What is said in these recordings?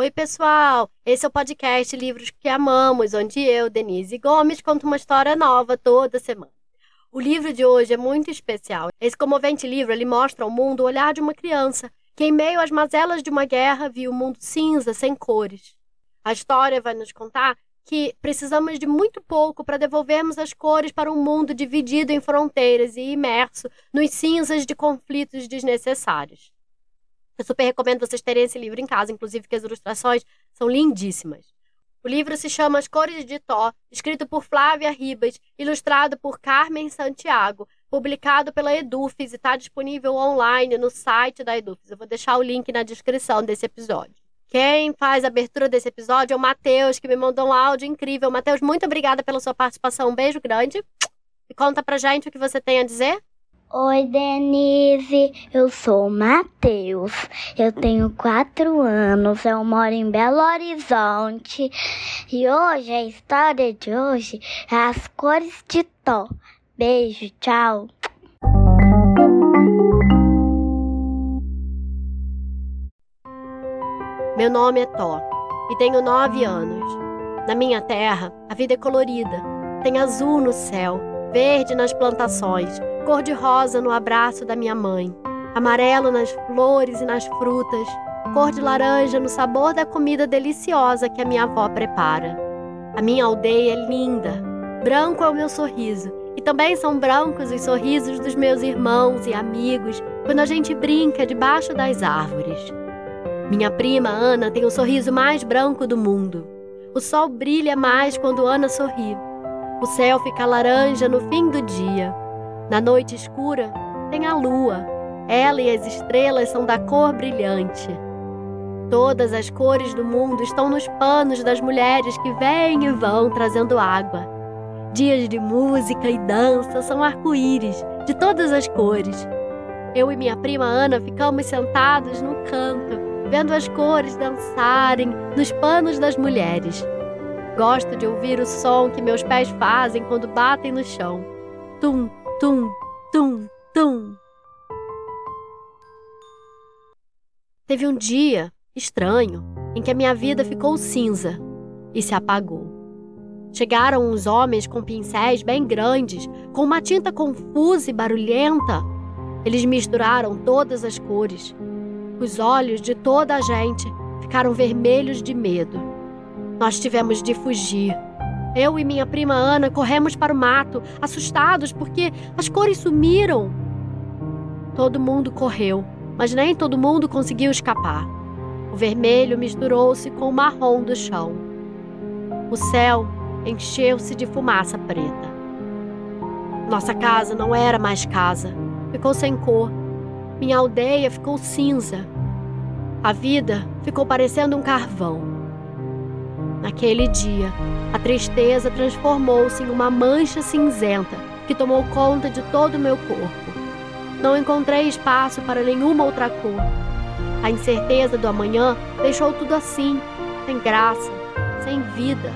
Oi, pessoal! Esse é o podcast Livros que Amamos, onde eu, Denise Gomes, conto uma história nova toda semana. O livro de hoje é muito especial. Esse comovente livro ele mostra ao mundo o olhar de uma criança que, em meio às mazelas de uma guerra, viu o mundo cinza, sem cores. A história vai nos contar que precisamos de muito pouco para devolvermos as cores para um mundo dividido em fronteiras e imerso nos cinzas de conflitos desnecessários. Eu super recomendo vocês terem esse livro em casa, inclusive que as ilustrações são lindíssimas. O livro se chama As Cores de Tó, escrito por Flávia Ribas, ilustrado por Carmen Santiago, publicado pela Edufis e está disponível online no site da Edufis. Eu vou deixar o link na descrição desse episódio. Quem faz a abertura desse episódio é o Matheus, que me mandou um áudio incrível. Matheus, muito obrigada pela sua participação. Um beijo grande. E conta pra gente o que você tem a dizer. Oi, Denise. Eu sou o Matheus. Eu tenho quatro anos. Eu moro em Belo Horizonte. E hoje, a história de hoje é as cores de Tó. Beijo, tchau. Meu nome é Tó e tenho nove anos. Na minha terra, a vida é colorida. Tem azul no céu, verde nas plantações, cor de rosa no abraço da minha mãe, amarelo nas flores e nas frutas, cor de laranja no sabor da comida deliciosa que a minha avó prepara. A minha aldeia é linda. Branco é o meu sorriso, e também são brancos os sorrisos dos meus irmãos e amigos quando a gente brinca debaixo das árvores. Minha prima Ana tem o sorriso mais branco do mundo. O sol brilha mais quando Ana sorri. O céu fica laranja no fim do dia. Na noite escura, tem a lua. Ela e as estrelas são da cor brilhante. Todas as cores do mundo estão nos panos das mulheres que vêm e vão trazendo água. Dias de música e dança são arco-íris, de todas as cores. Eu e minha prima Ana ficamos sentados no canto, vendo as cores dançarem nos panos das mulheres. Gosto de ouvir o som que meus pés fazem quando batem no chão. Tum, tum, tum, tum. Teve um dia estranho em que a minha vida ficou cinza e se apagou. Chegaram uns homens com pincéis bem grandes, com uma tinta confusa e barulhenta. Eles misturaram todas as cores os olhos de toda a gente ficaram vermelhos de medo. Nós tivemos de fugir. Eu e minha prima Ana corremos para o mato, assustados porque as cores sumiram. Todo mundo correu, mas nem todo mundo conseguiu escapar. O vermelho misturou-se com o marrom do chão. O céu encheu-se de fumaça preta. Nossa casa não era mais casa, ficou sem cor minha aldeia ficou cinza. A vida ficou parecendo um carvão. Naquele dia, a tristeza transformou-se em uma mancha cinzenta que tomou conta de todo o meu corpo. Não encontrei espaço para nenhuma outra cor. A incerteza do amanhã deixou tudo assim, sem graça, sem vida.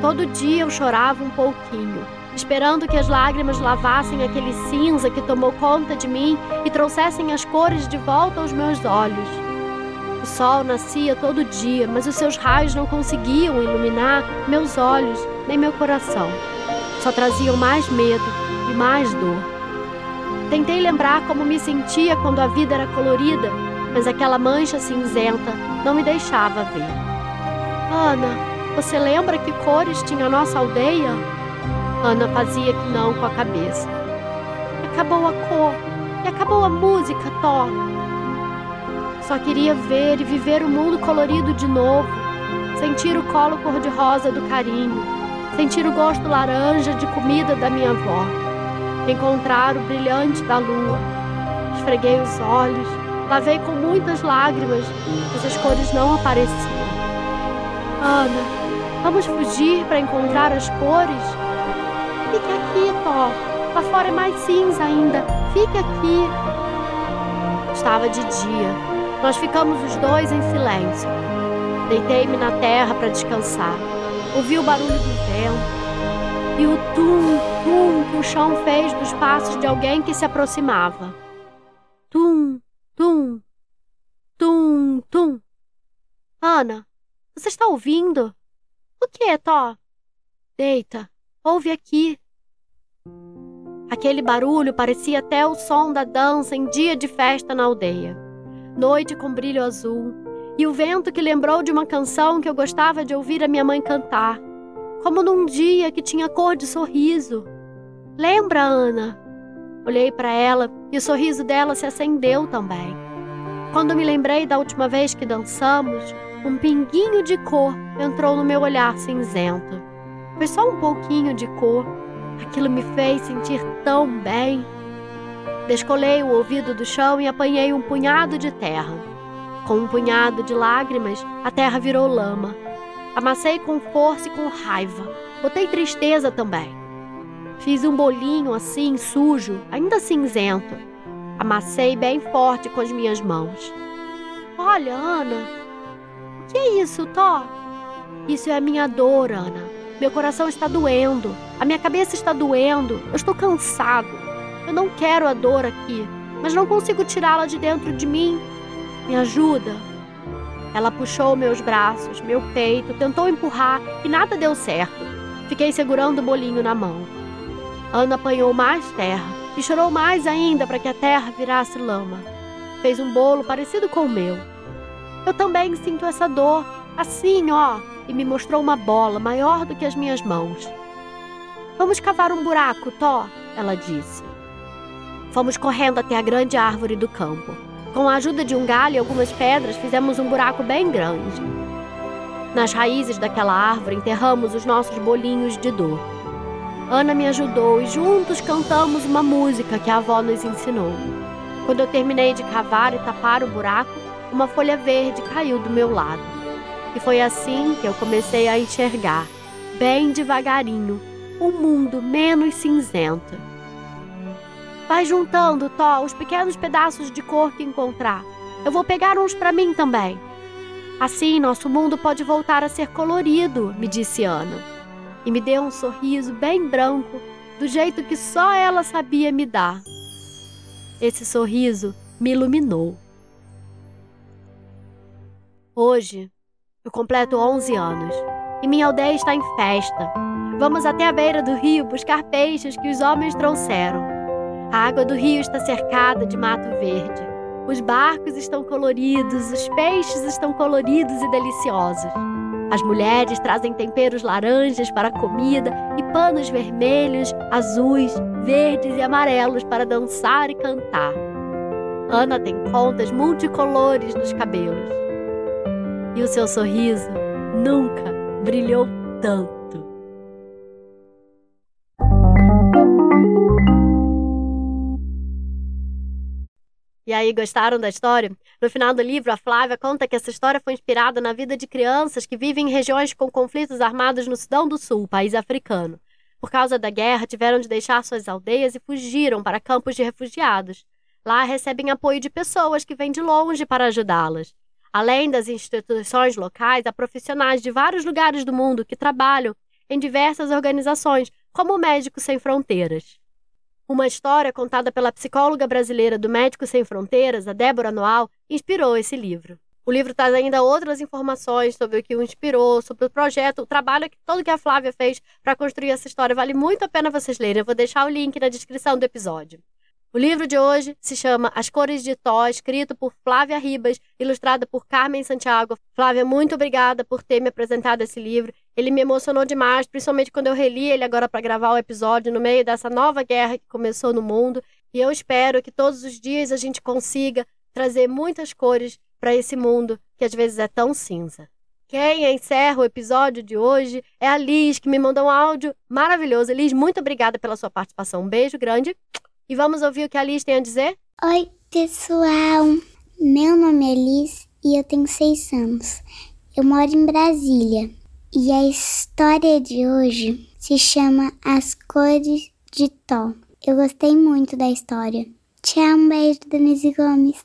Todo dia eu chorava um pouquinho esperando que as lágrimas lavassem aquele cinza que tomou conta de mim e trouxessem as cores de volta aos meus olhos. Sol nascia todo dia, mas os seus raios não conseguiam iluminar meus olhos nem meu coração. Só traziam mais medo e mais dor. Tentei lembrar como me sentia quando a vida era colorida, mas aquela mancha cinzenta não me deixava ver. Ana, você lembra que cores tinha a nossa aldeia? Ana fazia que não com a cabeça. Acabou a cor e acabou a música, Thor. Só queria ver e viver o mundo colorido de novo, sentir o colo cor-de-rosa do carinho, sentir o gosto laranja de comida da minha avó, encontrar o brilhante da lua. Esfreguei os olhos, lavei com muitas lágrimas, mas as cores não apareciam. Ana, vamos fugir para encontrar as cores? Fique aqui, Thor. Lá fora é mais cinza ainda. Fique aqui. Estava de dia. Nós ficamos os dois em silêncio. Deitei-me na terra para descansar. Ouvi o barulho do vento e o tum-tum que o chão fez dos passos de alguém que se aproximava. Tum, tum, tum, tum. Ana, você está ouvindo? O que, Tó? Deita, ouve aqui. Aquele barulho parecia até o som da dança em dia de festa na aldeia. Noite com brilho azul, e o vento que lembrou de uma canção que eu gostava de ouvir a minha mãe cantar, como num dia que tinha cor de sorriso. Lembra, Ana? Olhei para ela e o sorriso dela se acendeu também. Quando me lembrei da última vez que dançamos, um pinguinho de cor entrou no meu olhar cinzento. Foi só um pouquinho de cor. Aquilo me fez sentir tão bem. Descolei o ouvido do chão e apanhei um punhado de terra. Com um punhado de lágrimas, a terra virou lama. Amassei com força e com raiva. Botei tristeza também. Fiz um bolinho assim, sujo, ainda cinzento. Amassei bem forte com as minhas mãos. Olha, Ana. O que é isso, Thó? Isso é a minha dor, Ana. Meu coração está doendo. A minha cabeça está doendo. Eu estou cansado. Eu não quero a dor aqui, mas não consigo tirá-la de dentro de mim. Me ajuda. Ela puxou meus braços, meu peito, tentou empurrar e nada deu certo. Fiquei segurando o bolinho na mão. Ana apanhou mais terra e chorou mais ainda para que a terra virasse lama. Fez um bolo parecido com o meu. Eu também sinto essa dor, assim, ó, e me mostrou uma bola maior do que as minhas mãos. Vamos cavar um buraco, Tó, ela disse. Fomos correndo até a grande árvore do campo. Com a ajuda de um galho e algumas pedras, fizemos um buraco bem grande. Nas raízes daquela árvore enterramos os nossos bolinhos de dor. Ana me ajudou e juntos cantamos uma música que a avó nos ensinou. Quando eu terminei de cavar e tapar o buraco, uma folha verde caiu do meu lado. E foi assim que eu comecei a enxergar, bem devagarinho, um mundo menos cinzento. Vai juntando, Tó, os pequenos pedaços de cor que encontrar. Eu vou pegar uns para mim também. Assim, nosso mundo pode voltar a ser colorido, me disse Ana e me deu um sorriso bem branco, do jeito que só ela sabia me dar. Esse sorriso me iluminou. Hoje, eu completo 11 anos e minha aldeia está em festa. Vamos até a beira do rio buscar peixes que os homens trouxeram. A água do rio está cercada de mato verde. Os barcos estão coloridos, os peixes estão coloridos e deliciosos. As mulheres trazem temperos laranjas para a comida e panos vermelhos, azuis, verdes e amarelos para dançar e cantar. Ana tem contas multicolores nos cabelos. E o seu sorriso nunca brilhou tanto. E aí, gostaram da história? No final do livro, a Flávia conta que essa história foi inspirada na vida de crianças que vivem em regiões com conflitos armados no Sudão do Sul, país africano. Por causa da guerra, tiveram de deixar suas aldeias e fugiram para campos de refugiados. Lá recebem apoio de pessoas que vêm de longe para ajudá-las. Além das instituições locais, há profissionais de vários lugares do mundo que trabalham em diversas organizações, como Médicos Sem Fronteiras. Uma história contada pela psicóloga brasileira do Médicos Sem Fronteiras, a Débora Noal, inspirou esse livro. O livro traz ainda outras informações sobre o que o inspirou, sobre o projeto, o trabalho que todo que a Flávia fez para construir essa história. Vale muito a pena vocês lerem. Eu vou deixar o link na descrição do episódio. O livro de hoje se chama As Cores de Tó, escrito por Flávia Ribas, ilustrado por Carmen Santiago. Flávia, muito obrigada por ter me apresentado esse livro. Ele me emocionou demais, principalmente quando eu reli ele agora para gravar o episódio no meio dessa nova guerra que começou no mundo. E eu espero que todos os dias a gente consiga trazer muitas cores para esse mundo que às vezes é tão cinza. Quem encerra o episódio de hoje é a Liz, que me mandou um áudio maravilhoso. Liz, muito obrigada pela sua participação. Um beijo grande. E vamos ouvir o que a Liz tem a dizer? Oi, pessoal. Meu nome é Liz e eu tenho seis anos. Eu moro em Brasília. E a história de hoje se chama As Cores de Tó. Eu gostei muito da história. Tchau, um beijo, Denise Gomes.